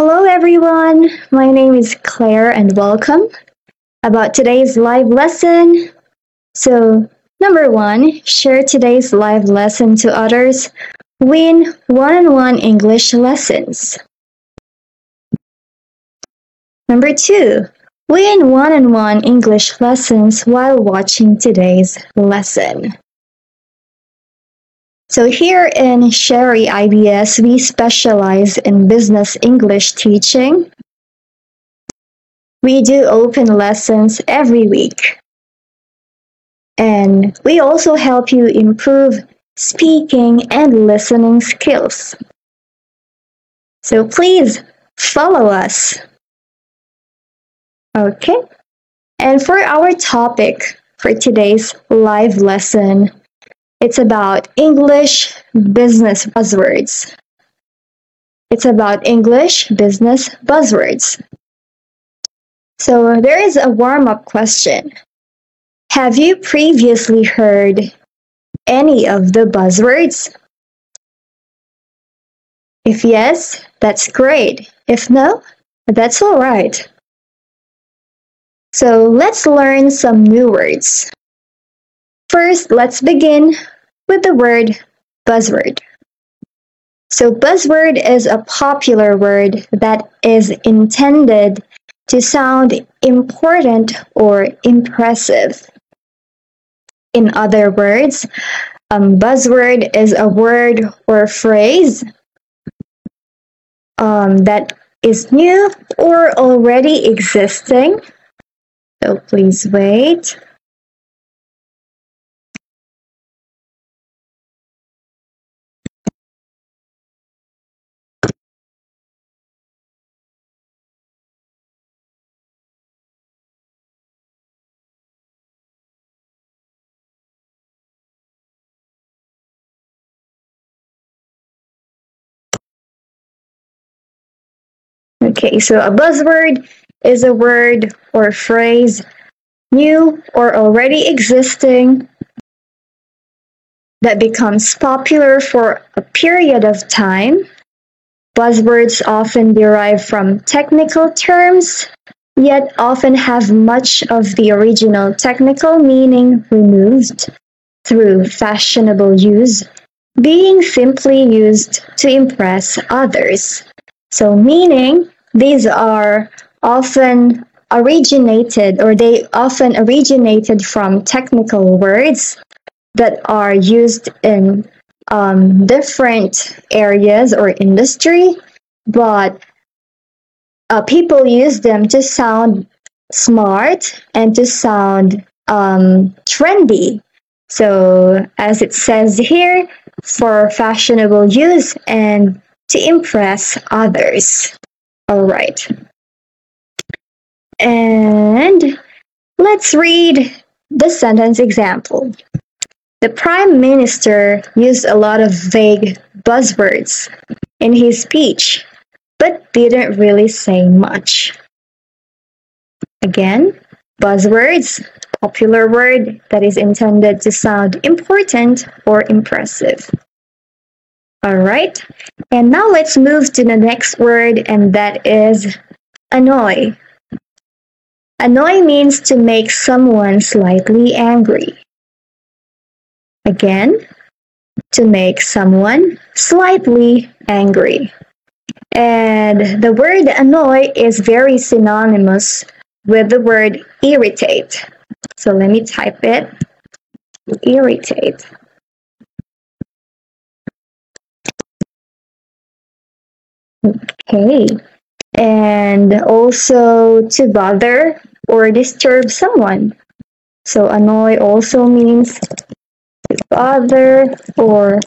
Hello everyone, my name is Claire and welcome. About today's live lesson. So, number one, share today's live lesson to others. Win one on one English lessons. Number two, win one on one English lessons while watching today's lesson. So here in Sherry IBS, we specialize in business English teaching. We do open lessons every week. And we also help you improve speaking and listening skills. So please follow us. Okay. And for our topic for today's live lesson, it's about English business buzzwords. It's about English business buzzwords. So there is a warm up question. Have you previously heard any of the buzzwords? If yes, that's great. If no, that's alright. So let's learn some new words. First, let's begin with the word buzzword. So, buzzword is a popular word that is intended to sound important or impressive. In other words, um, buzzword is a word or phrase um, that is new or already existing. So please wait. Okay, so a buzzword is a word or phrase new or already existing that becomes popular for a period of time. Buzzwords often derive from technical terms, yet often have much of the original technical meaning removed through fashionable use, being simply used to impress others. So, meaning these are often originated or they often originated from technical words that are used in um, different areas or industry, but uh, people use them to sound smart and to sound um, trendy. So, as it says here, for fashionable use and to impress others. All right. And let's read the sentence example. The Prime Minister used a lot of vague buzzwords in his speech, but didn't really say much. Again, buzzwords, popular word that is intended to sound important or impressive. Alright, and now let's move to the next word, and that is annoy. Annoy means to make someone slightly angry. Again, to make someone slightly angry. And the word annoy is very synonymous with the word irritate. So let me type it irritate. Okay. And also to bother or disturb someone. So annoy also means to bother or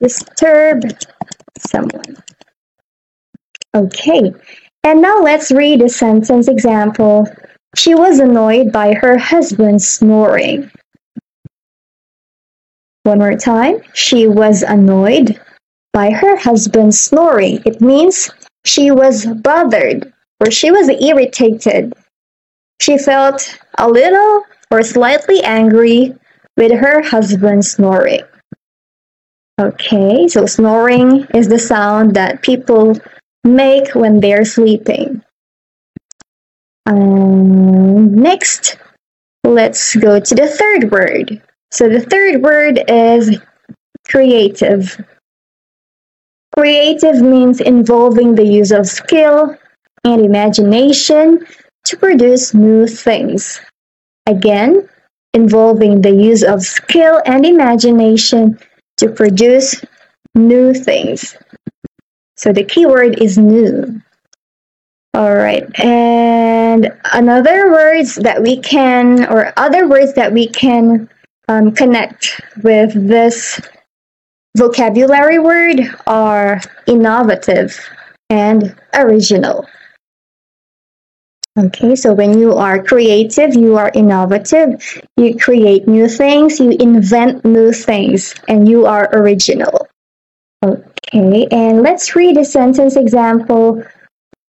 disturb someone. Okay. And now let's read a sentence example. She was annoyed by her husband snoring. One more time. She was annoyed by her husband snoring. It means she was bothered or she was irritated. She felt a little or slightly angry with her husband snoring. Okay, so snoring is the sound that people make when they're sleeping. Um, next, let's go to the third word. So the third word is creative. Creative means involving the use of skill and imagination to produce new things. Again, involving the use of skill and imagination to produce new things. So the keyword is new. All right. And another words that we can, or other words that we can um, connect with this vocabulary word are innovative and original. Okay, so when you are creative, you are innovative, you create new things, you invent new things, and you are original. Okay, and let's read a sentence example.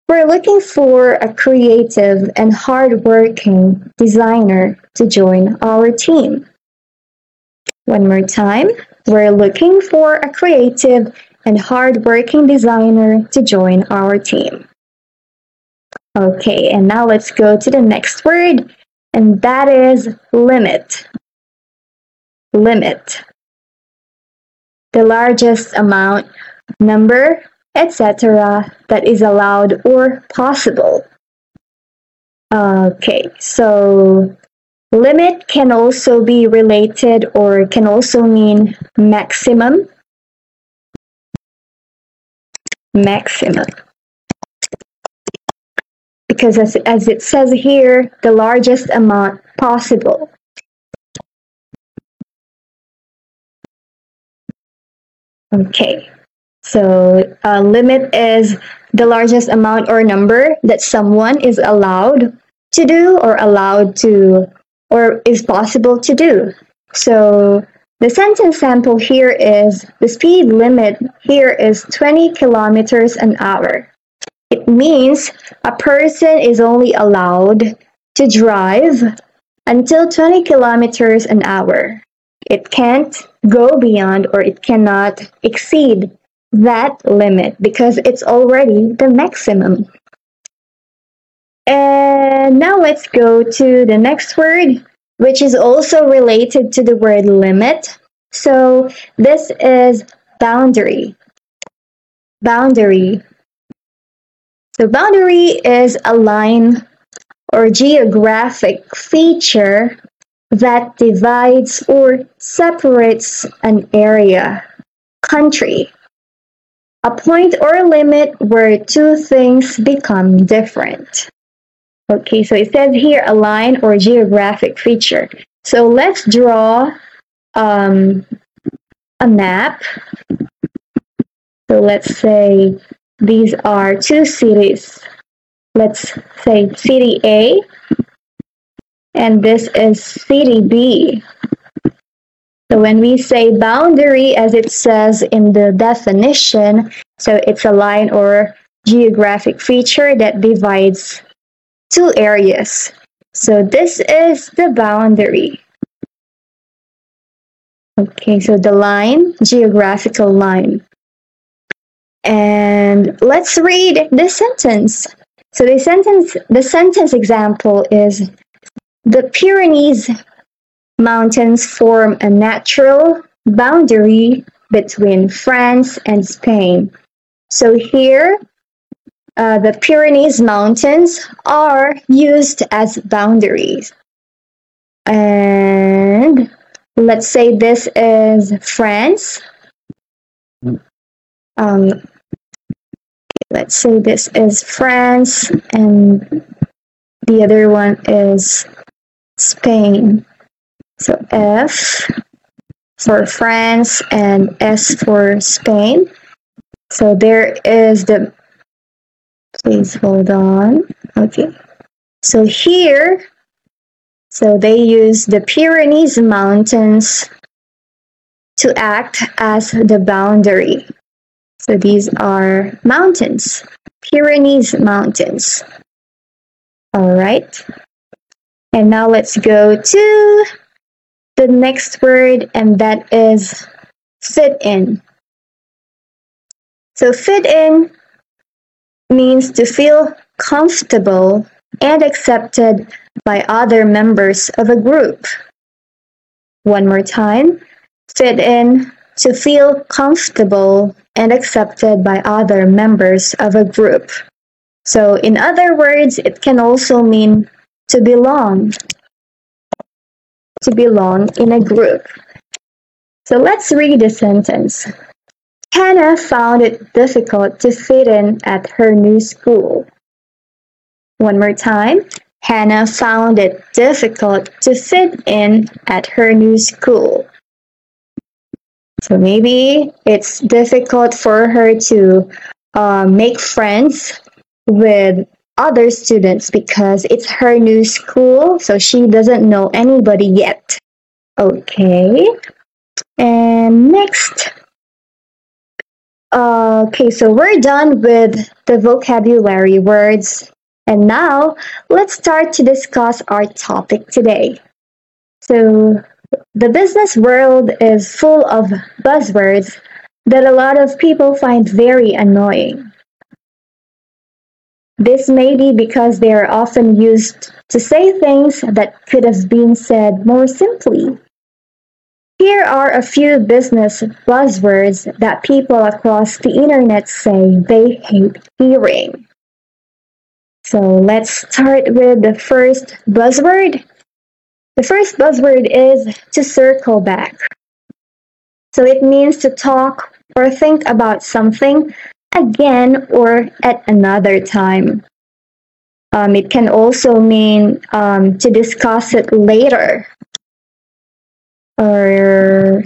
We're looking for a creative and hardworking designer to join our team. One more time. We're looking for a creative and hardworking designer to join our team. Okay, and now let's go to the next word, and that is limit. Limit. The largest amount, number, etc., that is allowed or possible. Okay, so limit can also be related or can also mean maximum. Maximum because as, as it says here, the largest amount possible. Okay, so a limit is the largest amount or number that someone is allowed to do or allowed to or is possible to do. So the sentence sample here is the speed limit here is 20 kilometers an hour. It means a person is only allowed to drive until 20 kilometers an hour. It can't go beyond or it cannot exceed that limit because it's already the maximum. And now let's go to the next word, which is also related to the word limit. So this is boundary. Boundary. So boundary is a line or geographic feature that divides or separates an area, country, a point or limit where two things become different. Okay, so it says here a line or geographic feature. So let's draw um, a map. So let's say these are two cities. Let's say city A, and this is city B. So when we say boundary, as it says in the definition, so it's a line or geographic feature that divides two areas. So this is the boundary. Okay, so the line, geographical line. And let's read this sentence. So the sentence, the sentence example is the Pyrenees mountains form a natural boundary between France and Spain. So here, the Pyrenees mountains are used as boundaries. And let's say this is France. Um, let's say this is France and the other one is Spain. So F for France and S for Spain. So there is the, please hold on. Okay. So here, so they use the Pyrenees Mountains to act as the boundary. So these are mountains, Pyrenees Mountains. All right. And now let's go to the next word, and that is fit in. So fit in means to feel comfortable and accepted by other members of a group. One more time. Fit in to feel comfortable and accepted by other members of a group. So, in other words, it can also mean to belong. To belong in a group. So, let's read the sentence. Hannah found it difficult to fit in at her new school. One more time. Hannah found it difficult to fit in at her new school. So maybe it's difficult for her to uh, make friends with other students because it's her new school, so she doesn't know anybody yet. Okay. And next. Okay, so we're done with the vocabulary words and now, let's start to discuss our topic today. So, the business world is full of buzzwords that a lot of people find very annoying. This may be because they are often used to say things that could have been said more simply. Here are a few business buzzwords that people across the internet say they hate hearing. So let's start with the first buzzword. The first buzzword is to circle back. So it means to talk or think about something again or at another time. Um, it can also mean um, to discuss it later. Or,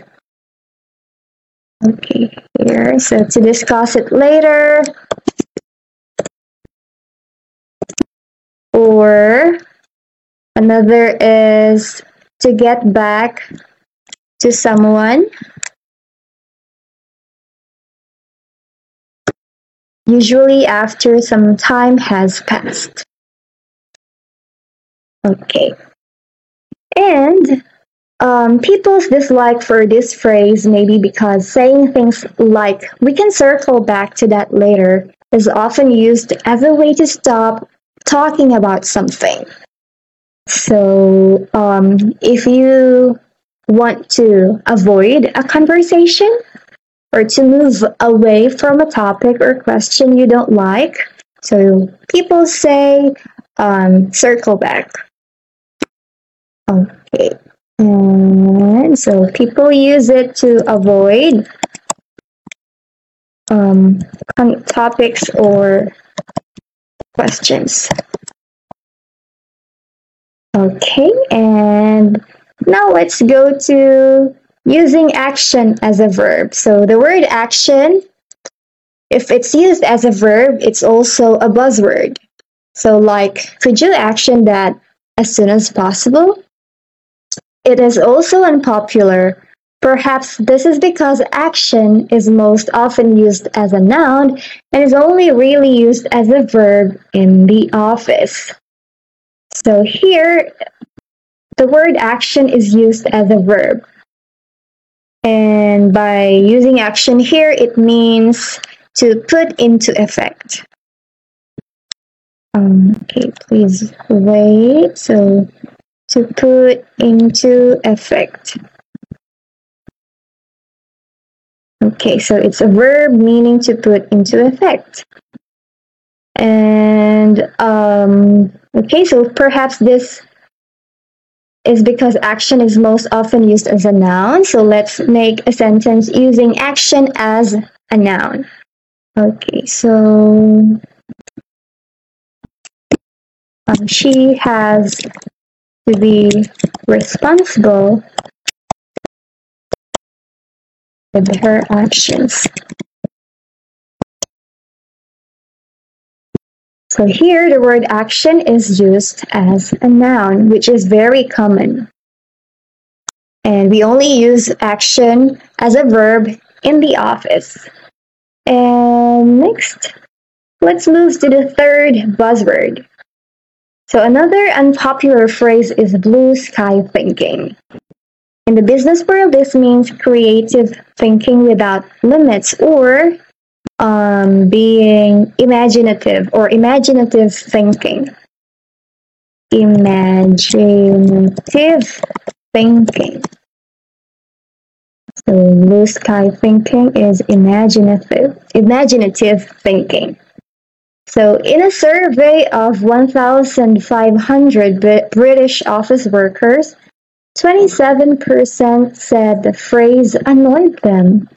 okay, here, so to discuss it later, or another is to get back to someone. Usually after some time has passed. Okay. And um, people's dislike for this phrase may be because saying things like we can circle back to that later is often used as a way to stop talking about something. So, um, if you want to avoid a conversation or to move away from a topic or question you don't like, so people say um, circle back. Okay. And so people use it to avoid um, topics or questions. Okay, and now let's go to using action as a verb. So the word action, if it's used as a verb, it's also a buzzword. So like, could you action that as soon as possible? It is also unpopular Perhaps this is because action is most often used as a noun and is only really used as a verb in the office. So here, the word action is used as a verb. And by using action here, it means to put into effect. Um, okay, please wait. So, to put into effect. Okay, so it's a verb meaning to put into effect. And um, okay, so perhaps this is because action is most often used as a noun. So let's make a sentence using action as a noun. Okay, so um, she has to be responsible with her actions. So here the word action is used as a noun, which is very common. And we only use action as a verb in the office. And next, let's move to the third buzzword. So another unpopular phrase is blue sky thinking. In the business world, this means creative thinking without limits or um, being imaginative or imaginative thinking. Imaginative thinking. So blue sky thinking is imaginative, imaginative thinking. So in a survey of 1,500 British office workers, 27% said the phrase annoyed them.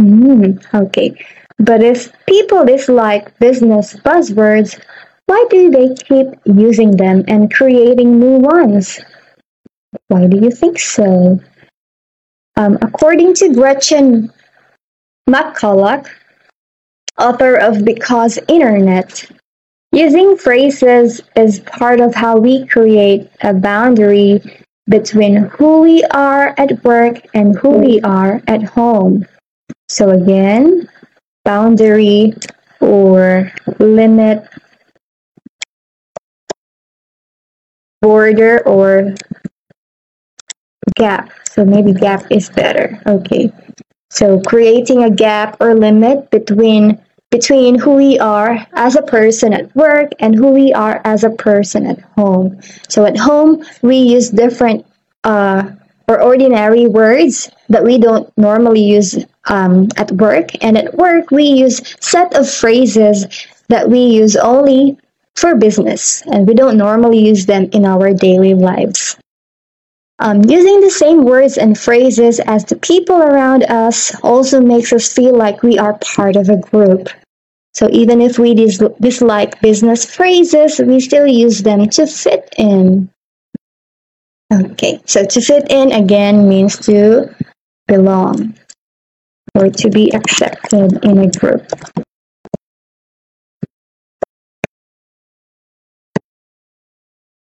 Mm, okay. But if people dislike business buzzwords, why do they keep using them and creating new ones? Why do you think so? Um, according to Gretchen McCulloch, author of Because Internet, using phrases is part of how we create a boundary between who we are at work and who we are at home. So again, boundary or limit, border or gap. So maybe gap is better. Okay. So creating a gap or limit between between who we are as a person at work and who we are as a person at home. So at home we use different uh, or ordinary words that we don't normally use um, at work. And at work, we use set of phrases that we use only for business, and we don't normally use them in our daily lives. Um, using the same words and phrases as the people around us also makes us feel like we are part of a group. So even if we dis- dislike business phrases, we still use them to fit in. Okay, so to fit in again means to belong or to be accepted in a group.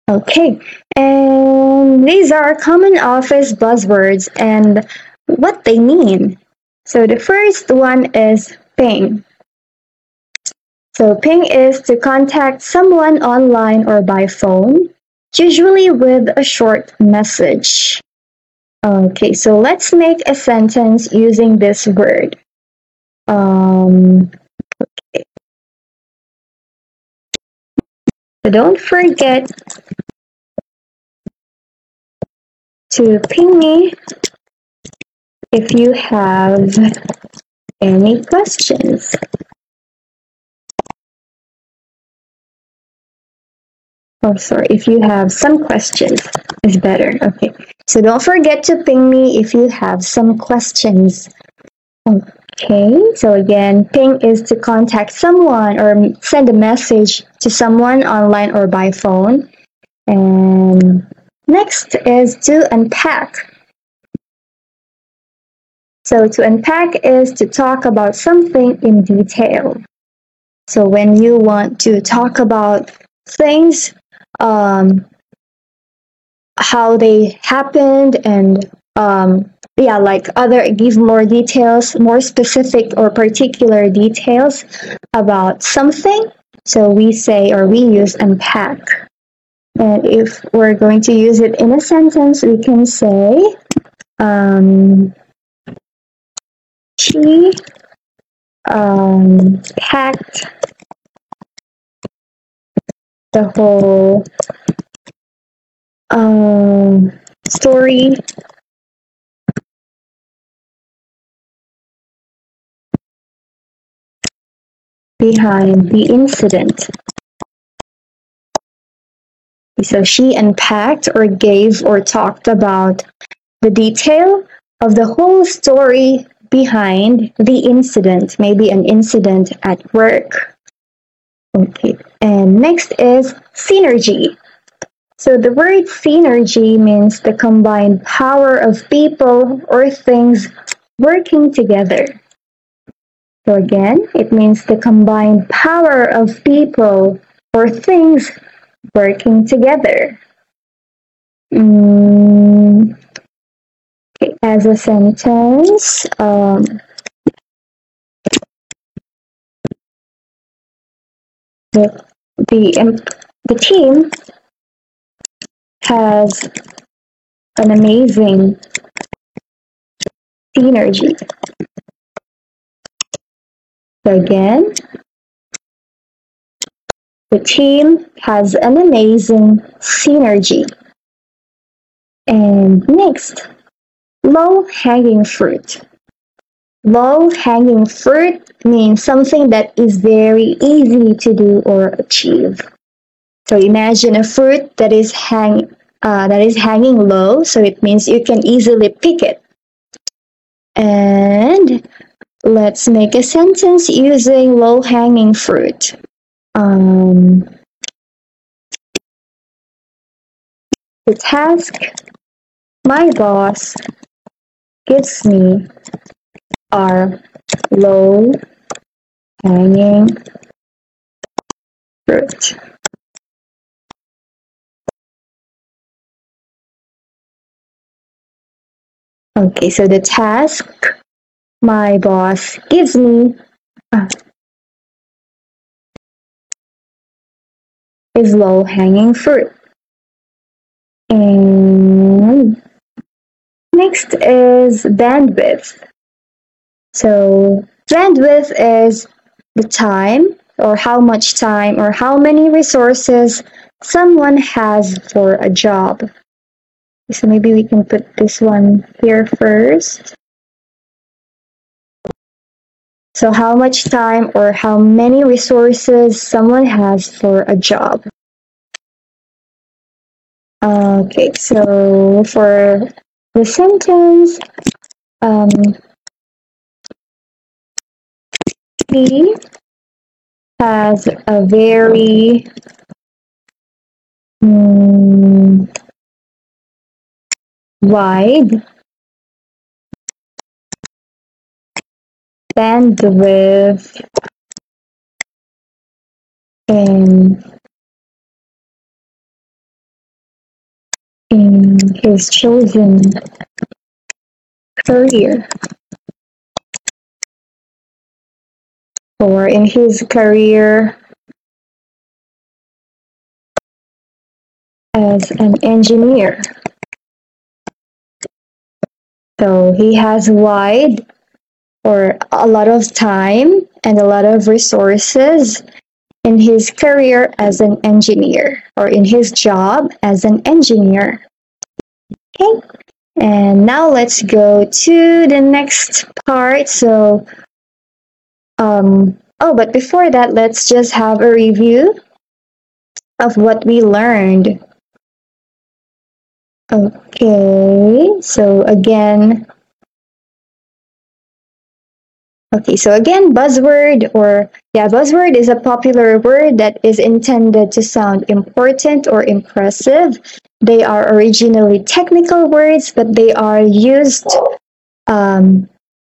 Okay, and these are common office buzzwords and what they mean. So the first one is ping. So ping is to contact someone online or by phone usually with a short message. Okay, so let's make a sentence using this word. Um, okay. So don't forget to ping me if you have any questions. Oh, sorry. If you have some questions, is better. Okay. So don't forget to ping me if you have some questions. Okay. So again, ping is to contact someone or send a message to someone online or by phone. And next is to unpack. So to unpack is to talk about something in detail. So when you want to talk about things um, how they happened and um, yeah, like other give more details, more specific or particular details about something. So we say or we use unpack. And if we're going to use it in a sentence, we can say, um, she um, packed the whole um, story behind the incident. So she unpacked or gave or talked about the detail of the whole story behind the incident, maybe an incident at work Okay, and next is synergy. So the word synergy means the combined power of people or things working together. So again, it means the combined power of people or things working together. Mm, okay, as a sentence, um, the the the team has an amazing synergy. So again, the team has an amazing synergy. And next, low hanging fruit. Low hanging fruit means something that is very easy to do or achieve. So imagine a fruit that is hang uh, that is hanging low, so it means you can easily pick it. And let's make a sentence using low hanging fruit. Um, the task my boss gives me are low hanging fruit. Okay, so the task my boss gives me uh, is low hanging fruit. And next is bandwidth. So bandwidth is the time or how much time or how many resources someone has for a job. So maybe we can put this one here first. So how much time or how many resources someone has for a job. Okay, so for the sentence, um, he has a very um, wide bandwidth in um, in his chosen career or in his career as an engineer. So he has wide or a lot of time and a lot of resources in his career as an engineer or in his job as an engineer. Okay, and now let's go to the next part. So, um, oh, but before that, let's just have a review of what we learned Okay, so again, okay, so again, buzzword or yeah, buzzword is a popular word that is intended to sound important or impressive. They are originally technical words, but they are used um,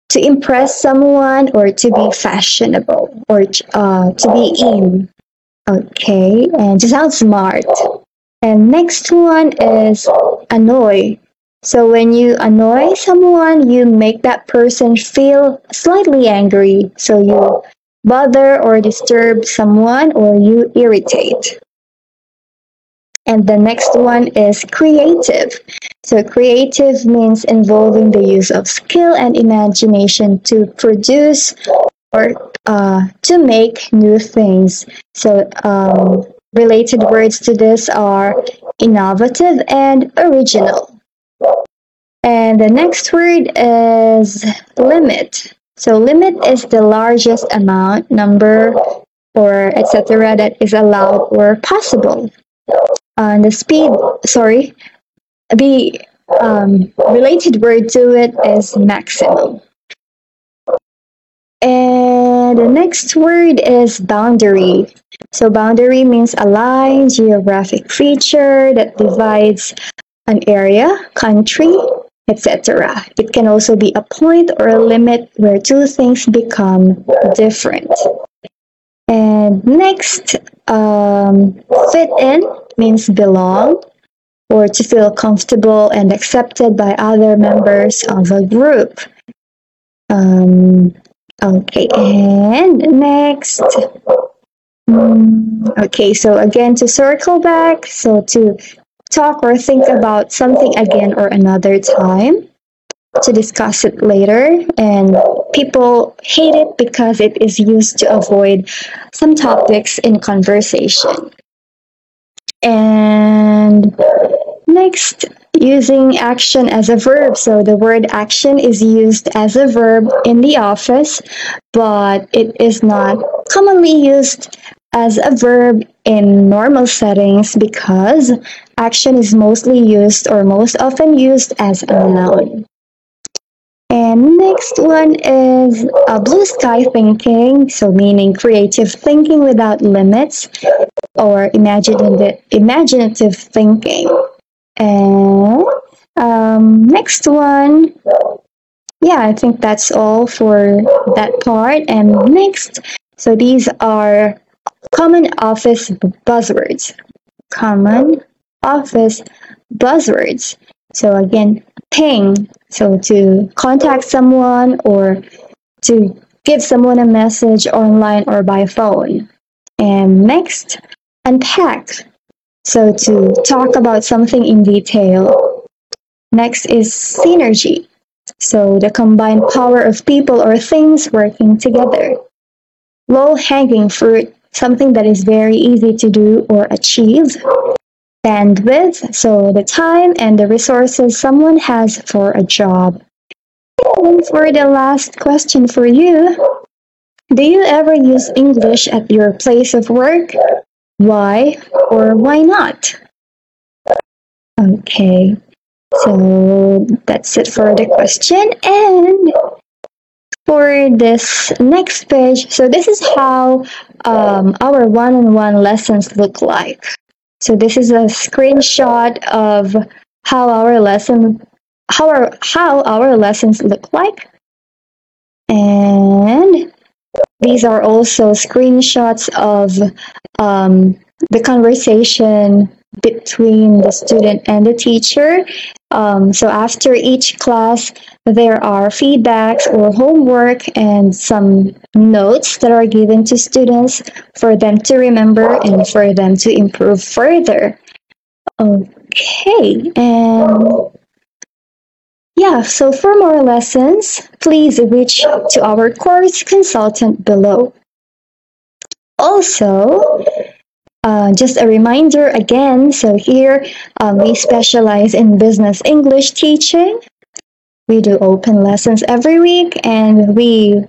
to impress someone or to be fashionable or uh, to be in. Okay, and to sound smart. And next one is annoy. So when you annoy someone, you make that person feel slightly angry. So you bother or disturb someone or you irritate. And the next one is creative. So creative means involving the use of skill and imagination to produce or uh, to make new things. So um, Related words to this are innovative and original. And the next word is limit. So limit is the largest amount, number, or etc. that is allowed or possible. And the speed, sorry, the um, related word to it is maximum. And the next word is boundary. So boundary means a line, geographic feature that divides an area, country, etc. It can also be a point or a limit where two things become different. And next, um, fit in means belong or to feel comfortable and accepted by other members of a group. Um, Okay, and next. Mm, okay, so again, to circle back, so to talk or think about something again or another time. to discuss it later, and people hate it because it is used to avoid some topics in conversation. And next, using action as a verb. So the word action is used as a verb in the office, but it is not commonly used as a verb in normal settings because action is mostly used or most often used as a noun. And next one is a blue sky thinking, so meaning creative thinking without limits or imaginative, imaginative thinking. And um, next one, yeah, I think that's all for that part. And next, so these are common office buzzwords. Common office buzzwords. So again, ping, so to contact someone or to give someone a message online or by phone. And next, unpack, so to talk about something in detail. Next is synergy, so the combined power of people or things working together. Low hanging fruit, something that is very easy to do or achieve bandwidth, so the time and the resources someone has for a job. And for the last question for you, do you ever use English at your place of work? Why or why not? Okay, so that's it for the question. And for this next page, so this is how um, our one-on-one lessons look like. So this is a screenshot of how our lesson how our how our lessons look like. And these are also screenshots of um, the conversation between the student and the teacher. Um, so after each class, there are feedbacks or homework and some notes that are given to students for them to remember and for them to improve further. Okay, and yeah, so for more lessons, please reach to our course consultant below. Also, uh, just a reminder again, so here um, we specialize in business English teaching. We do open lessons every week and we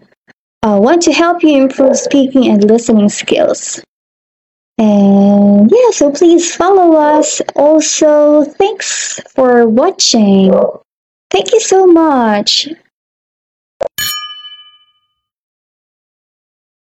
uh, want to help you improve speaking and listening skills. And yeah, so please follow us. Also, thanks for watching. Thank you so much.